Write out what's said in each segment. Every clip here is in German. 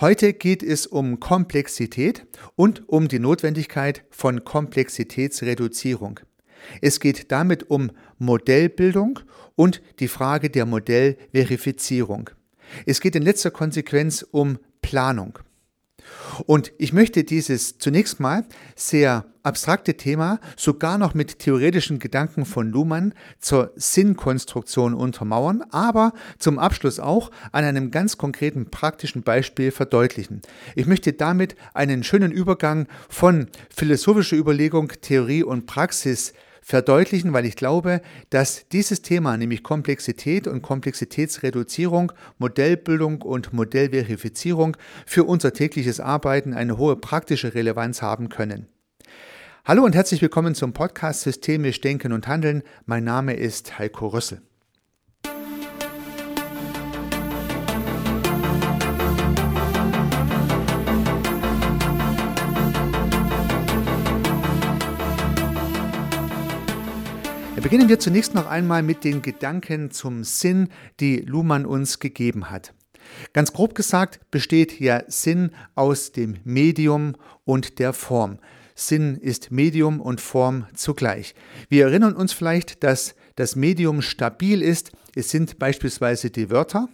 Heute geht es um Komplexität und um die Notwendigkeit von Komplexitätsreduzierung. Es geht damit um Modellbildung und die Frage der Modellverifizierung. Es geht in letzter Konsequenz um Planung. Und ich möchte dieses zunächst mal sehr abstrakte Thema sogar noch mit theoretischen Gedanken von Luhmann zur Sinnkonstruktion untermauern, aber zum Abschluss auch an einem ganz konkreten praktischen Beispiel verdeutlichen. Ich möchte damit einen schönen Übergang von philosophischer Überlegung, Theorie und Praxis verdeutlichen, weil ich glaube, dass dieses Thema, nämlich Komplexität und Komplexitätsreduzierung, Modellbildung und Modellverifizierung für unser tägliches Arbeiten eine hohe praktische Relevanz haben können. Hallo und herzlich willkommen zum Podcast Systemisch Denken und Handeln. Mein Name ist Heiko Rüssel. Beginnen wir zunächst noch einmal mit den Gedanken zum Sinn, die Luhmann uns gegeben hat. Ganz grob gesagt besteht ja Sinn aus dem Medium und der Form. Sinn ist Medium und Form zugleich. Wir erinnern uns vielleicht, dass das Medium stabil ist. Es sind beispielsweise die Wörter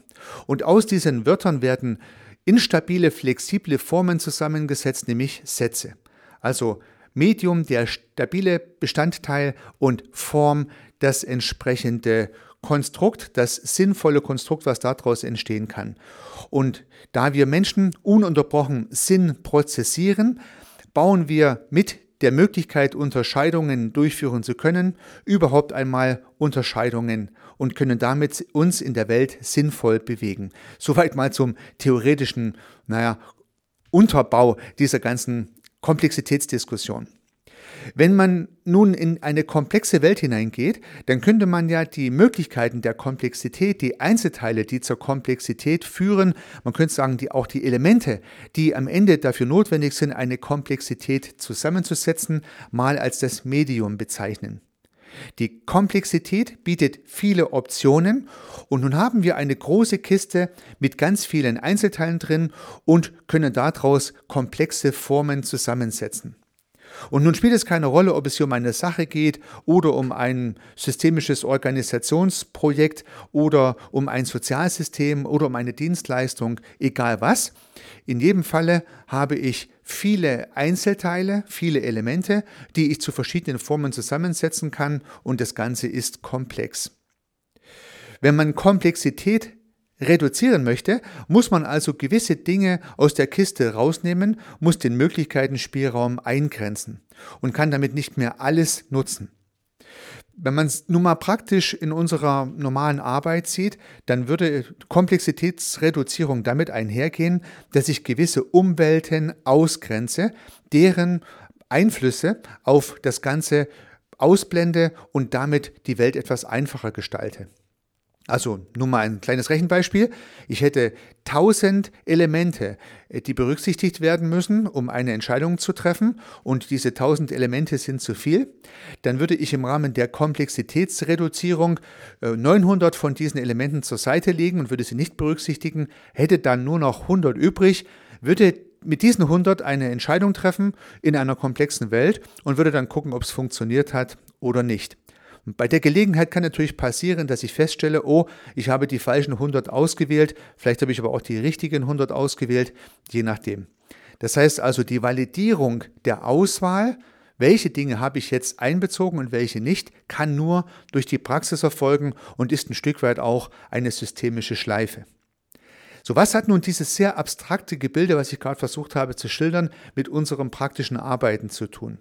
und aus diesen Wörtern werden instabile, flexible Formen zusammengesetzt, nämlich Sätze. Also Medium der stabile Bestandteil und Form das entsprechende Konstrukt, das sinnvolle Konstrukt, was daraus entstehen kann. Und da wir Menschen ununterbrochen Sinn prozessieren, bauen wir mit der Möglichkeit, Unterscheidungen durchführen zu können, überhaupt einmal Unterscheidungen und können damit uns in der Welt sinnvoll bewegen. Soweit mal zum theoretischen, naja, Unterbau dieser ganzen Komplexitätsdiskussion. Wenn man nun in eine komplexe Welt hineingeht, dann könnte man ja die Möglichkeiten der Komplexität, die Einzelteile, die zur Komplexität führen, man könnte sagen, die, auch die Elemente, die am Ende dafür notwendig sind, eine Komplexität zusammenzusetzen, mal als das Medium bezeichnen. Die Komplexität bietet viele Optionen und nun haben wir eine große Kiste mit ganz vielen Einzelteilen drin und können daraus komplexe Formen zusammensetzen. Und nun spielt es keine Rolle, ob es hier um eine Sache geht oder um ein systemisches Organisationsprojekt oder um ein Sozialsystem oder um eine Dienstleistung, egal was. In jedem Falle habe ich viele Einzelteile, viele Elemente, die ich zu verschiedenen Formen zusammensetzen kann und das Ganze ist komplex. Wenn man Komplexität reduzieren möchte, muss man also gewisse Dinge aus der Kiste rausnehmen, muss den Möglichkeiten-Spielraum eingrenzen und kann damit nicht mehr alles nutzen. Wenn man es nun mal praktisch in unserer normalen Arbeit sieht, dann würde Komplexitätsreduzierung damit einhergehen, dass ich gewisse Umwelten ausgrenze, deren Einflüsse auf das Ganze ausblende und damit die Welt etwas einfacher gestalte. Also nur mal ein kleines Rechenbeispiel. Ich hätte 1000 Elemente, äh, die berücksichtigt werden müssen, um eine Entscheidung zu treffen und diese 1000 Elemente sind zu viel. Dann würde ich im Rahmen der Komplexitätsreduzierung 900 äh, von diesen Elementen zur Seite legen und würde sie nicht berücksichtigen, hätte dann nur noch 100 übrig, würde mit diesen 100 eine Entscheidung treffen in einer komplexen Welt und würde dann gucken, ob es funktioniert hat oder nicht. Bei der Gelegenheit kann natürlich passieren, dass ich feststelle, oh, ich habe die falschen 100 ausgewählt, vielleicht habe ich aber auch die richtigen 100 ausgewählt, je nachdem. Das heißt also, die Validierung der Auswahl, welche Dinge habe ich jetzt einbezogen und welche nicht, kann nur durch die Praxis erfolgen und ist ein Stück weit auch eine systemische Schleife. So, was hat nun dieses sehr abstrakte Gebilde, was ich gerade versucht habe zu schildern, mit unserem praktischen Arbeiten zu tun?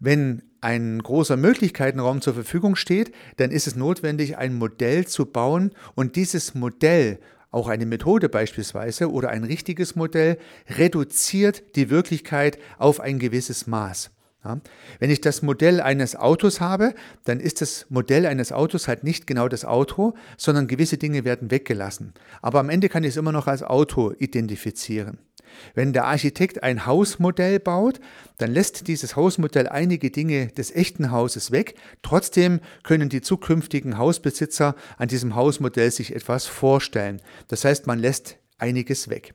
Wenn ein großer Möglichkeitenraum zur Verfügung steht, dann ist es notwendig, ein Modell zu bauen und dieses Modell, auch eine Methode beispielsweise oder ein richtiges Modell, reduziert die Wirklichkeit auf ein gewisses Maß. Ja. Wenn ich das Modell eines Autos habe, dann ist das Modell eines Autos halt nicht genau das Auto, sondern gewisse Dinge werden weggelassen. Aber am Ende kann ich es immer noch als Auto identifizieren. Wenn der Architekt ein Hausmodell baut, dann lässt dieses Hausmodell einige Dinge des echten Hauses weg. Trotzdem können die zukünftigen Hausbesitzer an diesem Hausmodell sich etwas vorstellen. Das heißt, man lässt einiges weg.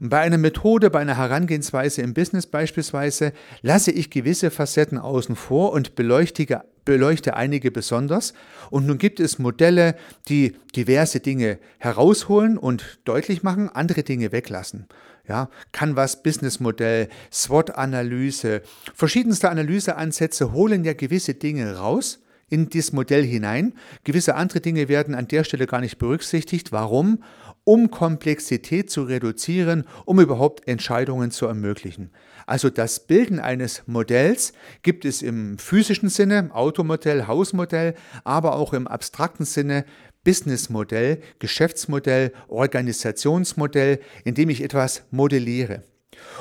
Und bei einer Methode, bei einer Herangehensweise im Business beispielsweise, lasse ich gewisse Facetten außen vor und beleuchte, beleuchte einige besonders. Und nun gibt es Modelle, die diverse Dinge herausholen und deutlich machen, andere Dinge weglassen. Ja, Canvas Businessmodell, SWOT-Analyse, verschiedenste Analyseansätze holen ja gewisse Dinge raus in dieses Modell hinein. Gewisse andere Dinge werden an der Stelle gar nicht berücksichtigt. Warum? Um Komplexität zu reduzieren, um überhaupt Entscheidungen zu ermöglichen. Also das Bilden eines Modells gibt es im physischen Sinne, Automodell, Hausmodell, aber auch im abstrakten Sinne Businessmodell, Geschäftsmodell, Organisationsmodell, in dem ich etwas modelliere.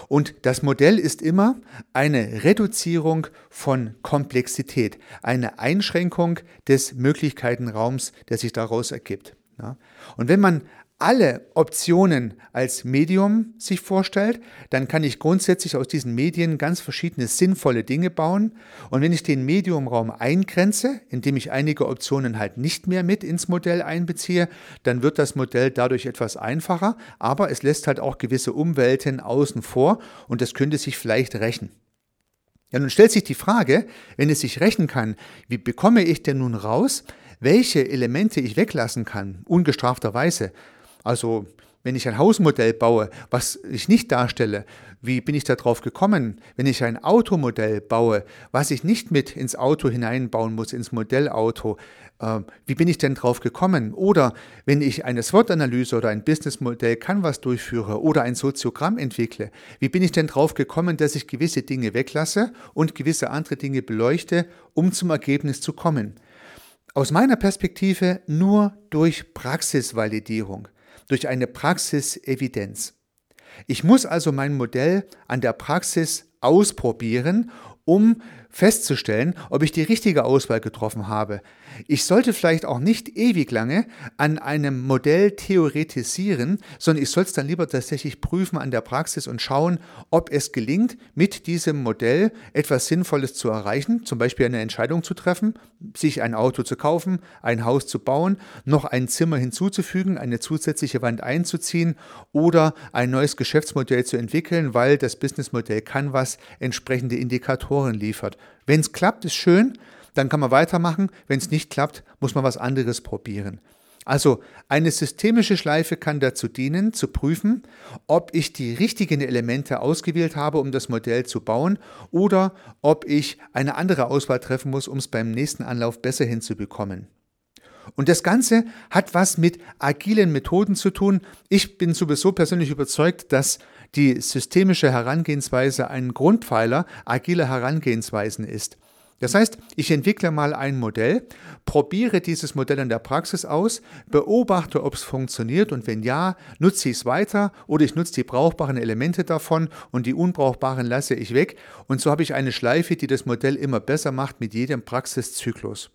Und das Modell ist immer eine Reduzierung von Komplexität, eine Einschränkung des Möglichkeitenraums, der sich daraus ergibt. Und wenn man alle Optionen als Medium sich vorstellt, dann kann ich grundsätzlich aus diesen Medien ganz verschiedene sinnvolle Dinge bauen. Und wenn ich den Mediumraum eingrenze, indem ich einige Optionen halt nicht mehr mit ins Modell einbeziehe, dann wird das Modell dadurch etwas einfacher, aber es lässt halt auch gewisse Umwelten außen vor und das könnte sich vielleicht rächen. Ja, nun stellt sich die Frage, wenn es sich rächen kann, wie bekomme ich denn nun raus, welche Elemente ich weglassen kann, ungestrafterweise? Also wenn ich ein Hausmodell baue, was ich nicht darstelle, wie bin ich darauf gekommen? Wenn ich ein Automodell baue, was ich nicht mit ins Auto hineinbauen muss, ins Modellauto, äh, wie bin ich denn darauf gekommen? Oder wenn ich eine SWOT-Analyse oder ein Businessmodell Canvas durchführe oder ein Soziogramm entwickle, wie bin ich denn darauf gekommen, dass ich gewisse Dinge weglasse und gewisse andere Dinge beleuchte, um zum Ergebnis zu kommen? Aus meiner Perspektive nur durch Praxisvalidierung durch eine Praxisevidenz. Ich muss also mein Modell an der Praxis ausprobieren, um festzustellen, ob ich die richtige Auswahl getroffen habe. Ich sollte vielleicht auch nicht ewig lange an einem Modell theoretisieren, sondern ich soll es dann lieber tatsächlich prüfen an der Praxis und schauen, ob es gelingt, mit diesem Modell etwas Sinnvolles zu erreichen, zum Beispiel eine Entscheidung zu treffen, sich ein Auto zu kaufen, ein Haus zu bauen, noch ein Zimmer hinzuzufügen, eine zusätzliche Wand einzuziehen oder ein neues Geschäftsmodell zu entwickeln, weil das Businessmodell Canvas entsprechende Indikatoren liefert. Wenn es klappt, ist schön, dann kann man weitermachen. Wenn es nicht klappt, muss man was anderes probieren. Also eine systemische Schleife kann dazu dienen, zu prüfen, ob ich die richtigen Elemente ausgewählt habe, um das Modell zu bauen, oder ob ich eine andere Auswahl treffen muss, um es beim nächsten Anlauf besser hinzubekommen. Und das Ganze hat was mit agilen Methoden zu tun. Ich bin sowieso persönlich überzeugt, dass die systemische Herangehensweise ein Grundpfeiler agiler Herangehensweisen ist. Das heißt, ich entwickle mal ein Modell, probiere dieses Modell in der Praxis aus, beobachte, ob es funktioniert und wenn ja, nutze ich es weiter oder ich nutze die brauchbaren Elemente davon und die unbrauchbaren lasse ich weg und so habe ich eine Schleife, die das Modell immer besser macht mit jedem Praxiszyklus.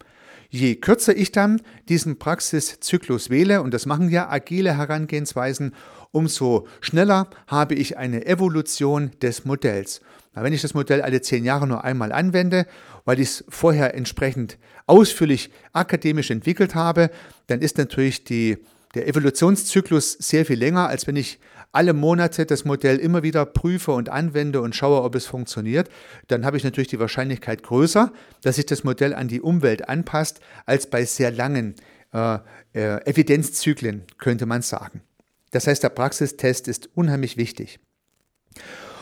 Je kürzer ich dann diesen Praxiszyklus wähle, und das machen ja agile Herangehensweisen, umso schneller habe ich eine Evolution des Modells. Wenn ich das Modell alle zehn Jahre nur einmal anwende, weil ich es vorher entsprechend ausführlich akademisch entwickelt habe, dann ist natürlich die, der Evolutionszyklus sehr viel länger, als wenn ich alle Monate das Modell immer wieder prüfe und anwende und schaue, ob es funktioniert, dann habe ich natürlich die Wahrscheinlichkeit größer, dass sich das Modell an die Umwelt anpasst, als bei sehr langen äh, äh, Evidenzzyklen, könnte man sagen. Das heißt, der Praxistest ist unheimlich wichtig.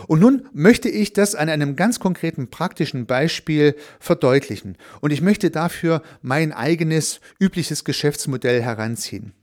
Und nun möchte ich das an einem ganz konkreten praktischen Beispiel verdeutlichen. Und ich möchte dafür mein eigenes übliches Geschäftsmodell heranziehen.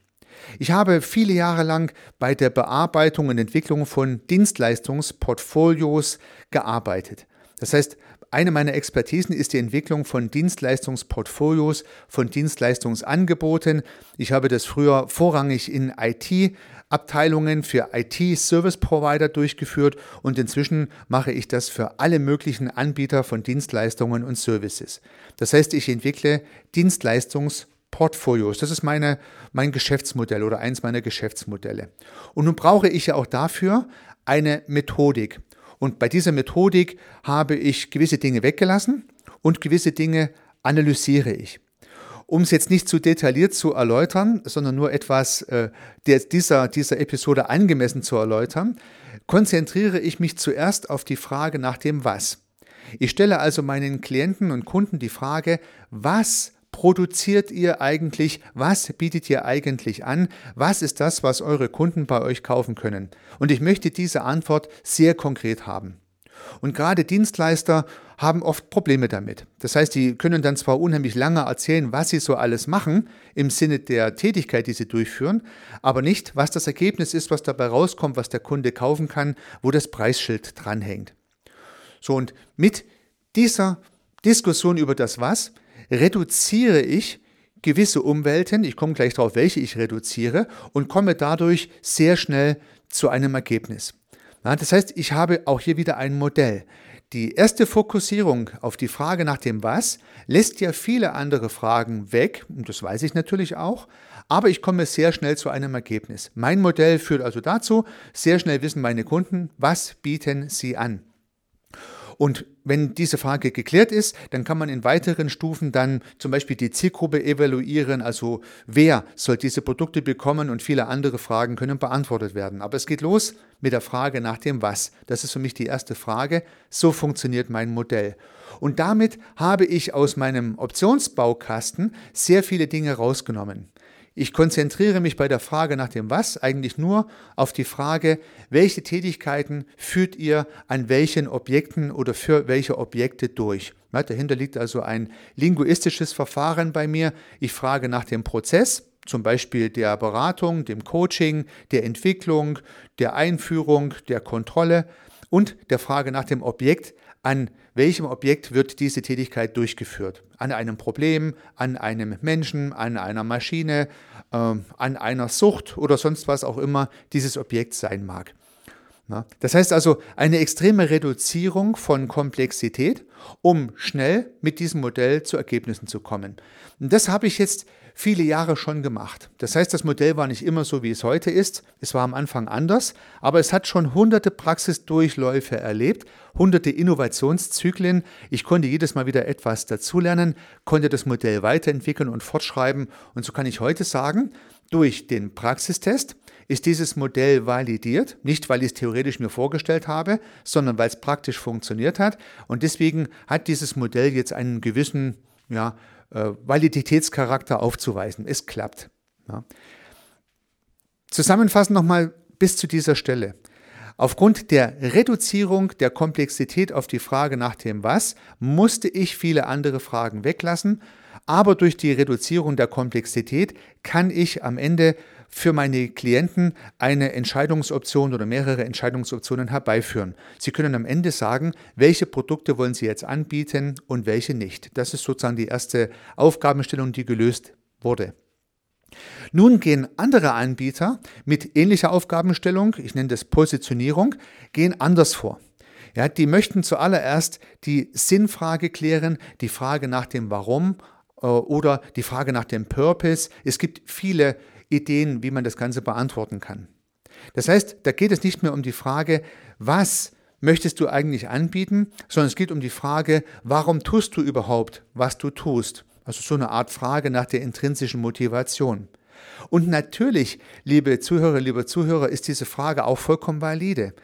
Ich habe viele Jahre lang bei der Bearbeitung und Entwicklung von Dienstleistungsportfolios gearbeitet. Das heißt, eine meiner Expertisen ist die Entwicklung von Dienstleistungsportfolios, von Dienstleistungsangeboten. Ich habe das früher vorrangig in IT-Abteilungen für IT-Service-Provider durchgeführt und inzwischen mache ich das für alle möglichen Anbieter von Dienstleistungen und Services. Das heißt, ich entwickle Dienstleistungsportfolios. Portfolios. Das ist meine, mein Geschäftsmodell oder eins meiner Geschäftsmodelle. Und nun brauche ich ja auch dafür eine Methodik. Und bei dieser Methodik habe ich gewisse Dinge weggelassen und gewisse Dinge analysiere ich. Um es jetzt nicht zu detailliert zu erläutern, sondern nur etwas äh, dieser, dieser Episode angemessen zu erläutern, konzentriere ich mich zuerst auf die Frage nach dem Was. Ich stelle also meinen Klienten und Kunden die Frage, was produziert ihr eigentlich? Was bietet ihr eigentlich an? Was ist das, was eure Kunden bei euch kaufen können? Und ich möchte diese Antwort sehr konkret haben. Und gerade Dienstleister haben oft Probleme damit. Das heißt, die können dann zwar unheimlich lange erzählen, was sie so alles machen, im Sinne der Tätigkeit, die sie durchführen, aber nicht, was das Ergebnis ist, was dabei rauskommt, was der Kunde kaufen kann, wo das Preisschild dranhängt. So, und mit dieser Diskussion über das Was reduziere ich gewisse Umwelten, ich komme gleich darauf, welche ich reduziere, und komme dadurch sehr schnell zu einem Ergebnis. das heißt, ich habe auch hier wieder ein Modell. Die erste Fokussierung auf die Frage nach dem Was lässt ja viele andere Fragen weg, und das weiß ich natürlich auch, aber ich komme sehr schnell zu einem Ergebnis. Mein Modell führt also dazu, sehr schnell wissen meine Kunden, was bieten sie an. Und wenn diese Frage geklärt ist, dann kann man in weiteren Stufen dann zum Beispiel die Zielgruppe evaluieren, also wer soll diese Produkte bekommen und viele andere Fragen können beantwortet werden. Aber es geht los mit der Frage nach dem Was. Das ist für mich die erste Frage. So funktioniert mein Modell. Und damit habe ich aus meinem Optionsbaukasten sehr viele Dinge rausgenommen. Ich konzentriere mich bei der Frage nach dem Was eigentlich nur auf die Frage, welche Tätigkeiten führt ihr an welchen Objekten oder für welche Objekte durch. Ja, dahinter liegt also ein linguistisches Verfahren bei mir. Ich frage nach dem Prozess, zum Beispiel der Beratung, dem Coaching, der Entwicklung, der Einführung, der Kontrolle und der Frage nach dem Objekt, an welchem Objekt wird diese Tätigkeit durchgeführt? An einem Problem, an einem Menschen, an einer Maschine, äh, an einer Sucht oder sonst was auch immer dieses Objekt sein mag. Na, das heißt also eine extreme Reduzierung von Komplexität, um schnell mit diesem Modell zu Ergebnissen zu kommen. Und das habe ich jetzt viele Jahre schon gemacht. Das heißt, das Modell war nicht immer so, wie es heute ist. Es war am Anfang anders, aber es hat schon hunderte Praxisdurchläufe erlebt, hunderte Innovationszyklen. Ich konnte jedes Mal wieder etwas dazulernen, konnte das Modell weiterentwickeln und fortschreiben. Und so kann ich heute sagen, durch den Praxistest ist dieses Modell validiert, nicht weil ich es theoretisch mir vorgestellt habe, sondern weil es praktisch funktioniert hat. Und deswegen hat dieses Modell jetzt einen gewissen ja, äh, Validitätscharakter aufzuweisen. Es klappt. Ja. Zusammenfassend nochmal bis zu dieser Stelle. Aufgrund der Reduzierung der Komplexität auf die Frage nach dem Was musste ich viele andere Fragen weglassen, aber durch die Reduzierung der Komplexität kann ich am Ende für meine Klienten eine Entscheidungsoption oder mehrere Entscheidungsoptionen herbeiführen. Sie können am Ende sagen, welche Produkte wollen Sie jetzt anbieten und welche nicht. Das ist sozusagen die erste Aufgabenstellung, die gelöst wurde. Nun gehen andere Anbieter mit ähnlicher Aufgabenstellung, ich nenne das Positionierung, gehen anders vor. Ja, die möchten zuallererst die Sinnfrage klären, die Frage nach dem Warum äh, oder die Frage nach dem Purpose. Es gibt viele Ideen, wie man das Ganze beantworten kann. Das heißt, da geht es nicht mehr um die Frage, was möchtest du eigentlich anbieten, sondern es geht um die Frage, warum tust du überhaupt, was du tust. Also so eine Art Frage nach der intrinsischen Motivation. Und natürlich, liebe Zuhörer, liebe Zuhörer, ist diese Frage auch vollkommen valide.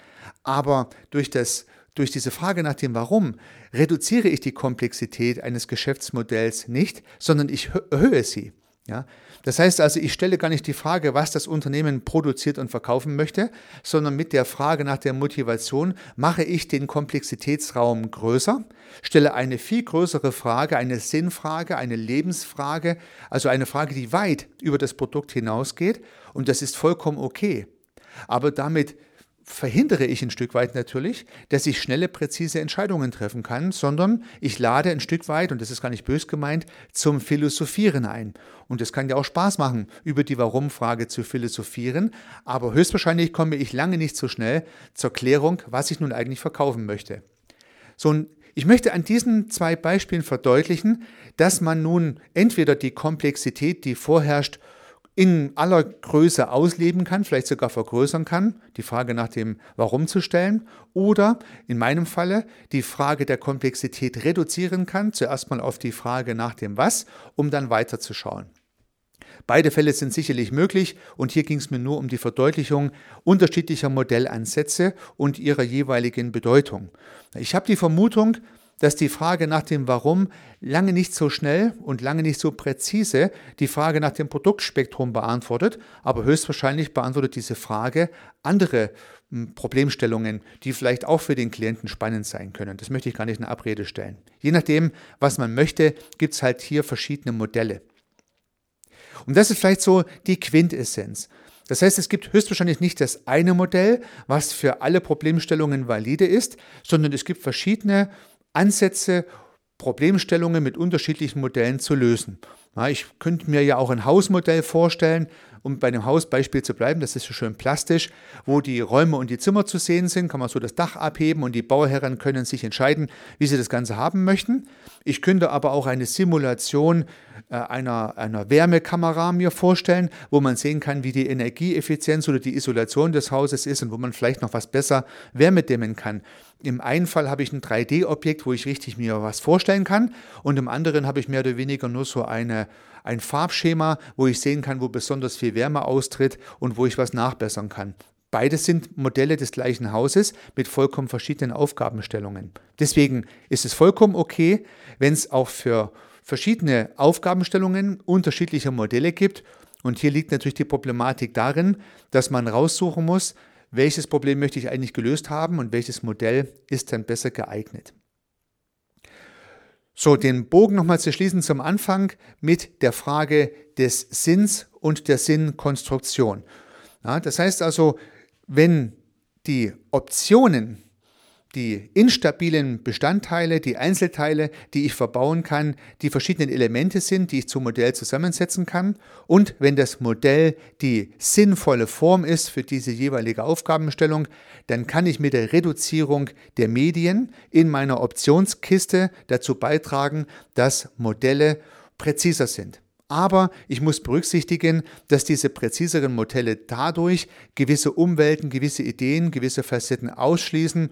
Aber durch, das, durch diese Frage nach dem Warum reduziere ich die Komplexität eines Geschäftsmodells nicht, sondern ich erhöhe sie. Ja? Das heißt also, ich stelle gar nicht die Frage, was das Unternehmen produziert und verkaufen möchte, sondern mit der Frage nach der Motivation mache ich den Komplexitätsraum größer, stelle eine viel größere Frage, eine Sinnfrage, eine Lebensfrage, also eine Frage, die weit über das Produkt hinausgeht und das ist vollkommen okay. Aber damit verhindere ich ein Stück weit natürlich, dass ich schnelle, präzise Entscheidungen treffen kann, sondern ich lade ein Stück weit, und das ist gar nicht bös gemeint, zum Philosophieren ein. Und es kann ja auch Spaß machen, über die Warum-Frage zu philosophieren, aber höchstwahrscheinlich komme ich lange nicht so schnell zur Klärung, was ich nun eigentlich verkaufen möchte. So, und ich möchte an diesen zwei Beispielen verdeutlichen, dass man nun entweder die Komplexität, die vorherrscht, in aller Größe ausleben kann, vielleicht sogar vergrößern kann, die Frage nach dem Warum zu stellen, oder in meinem Falle die Frage der Komplexität reduzieren kann, zuerst mal auf die Frage nach dem Was, um dann weiterzuschauen. Beide Fälle sind sicherlich möglich und hier ging es mir nur um die Verdeutlichung unterschiedlicher Modellansätze und ihrer jeweiligen Bedeutung. Ich habe die Vermutung, dass die Frage nach dem Warum lange nicht so schnell und lange nicht so präzise die Frage nach dem Produktspektrum beantwortet, aber höchstwahrscheinlich beantwortet diese Frage andere hm, Problemstellungen, die vielleicht auch für den Klienten spannend sein können. Das möchte ich gar nicht in Abrede stellen. Je nachdem, was man möchte, gibt es halt hier verschiedene Modelle. Und das ist vielleicht so die Quintessenz. Das heißt, es gibt höchstwahrscheinlich nicht das eine Modell, was für alle Problemstellungen valide ist, sondern es gibt verschiedene Ansätze, Problemstellungen mit unterschiedlichen Modellen zu lösen. Ich könnte mir ja auch ein Hausmodell vorstellen, um bei dem Hausbeispiel zu bleiben, das ist so schön plastisch, wo die Räume und die Zimmer zu sehen sind, kann man so das Dach abheben und die Bauherren können sich entscheiden, wie sie das Ganze haben möchten. Ich könnte aber auch eine Simulation äh, einer, einer Wärmekamera mir vorstellen, wo man sehen kann, wie die Energieeffizienz oder die Isolation des Hauses ist und wo man vielleicht noch was besser Wärme dämmen kann. Im einen Fall habe ich ein 3D-Objekt, wo ich richtig mir was vorstellen kann und im anderen habe ich mehr oder weniger nur so eine, ein Farbschema, wo ich sehen kann, wo besonders viel Wärme austritt und wo ich was nachbessern kann. Beides sind Modelle des gleichen Hauses mit vollkommen verschiedenen Aufgabenstellungen. Deswegen ist es vollkommen okay, wenn es auch für verschiedene Aufgabenstellungen unterschiedliche Modelle gibt. Und hier liegt natürlich die Problematik darin, dass man raussuchen muss, welches Problem möchte ich eigentlich gelöst haben und welches Modell ist dann besser geeignet. So, den Bogen nochmal zu schließen zum Anfang mit der Frage des Sinns und der Sinnkonstruktion. Ja, das heißt also, wenn die Optionen die instabilen Bestandteile, die Einzelteile, die ich verbauen kann, die verschiedenen Elemente sind, die ich zum Modell zusammensetzen kann. Und wenn das Modell die sinnvolle Form ist für diese jeweilige Aufgabenstellung, dann kann ich mit der Reduzierung der Medien in meiner Optionskiste dazu beitragen, dass Modelle präziser sind. Aber ich muss berücksichtigen, dass diese präziseren Modelle dadurch gewisse Umwelten, gewisse Ideen, gewisse Facetten ausschließen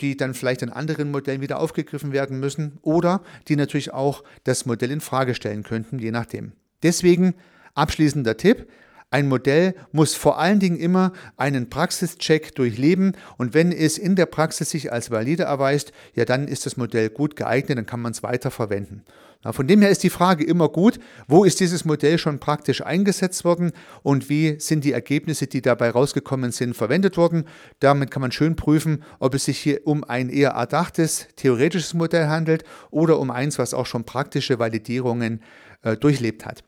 die dann vielleicht in anderen Modellen wieder aufgegriffen werden müssen oder die natürlich auch das Modell in Frage stellen könnten, je nachdem. Deswegen abschließender Tipp, ein Modell muss vor allen Dingen immer einen Praxischeck durchleben und wenn es in der Praxis sich als valide erweist, ja dann ist das Modell gut geeignet, dann kann man es weiter verwenden. Von dem her ist die Frage immer gut, wo ist dieses Modell schon praktisch eingesetzt worden und wie sind die Ergebnisse, die dabei rausgekommen sind, verwendet worden. Damit kann man schön prüfen, ob es sich hier um ein eher erdachtes, theoretisches Modell handelt oder um eins, was auch schon praktische Validierungen äh, durchlebt hat.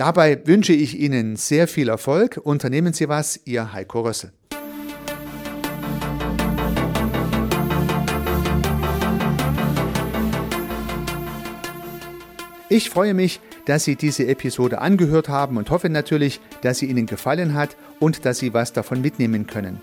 Dabei wünsche ich Ihnen sehr viel Erfolg. Unternehmen Sie was, Ihr Heiko Rössel. Ich freue mich, dass Sie diese Episode angehört haben und hoffe natürlich, dass sie Ihnen gefallen hat und dass Sie was davon mitnehmen können.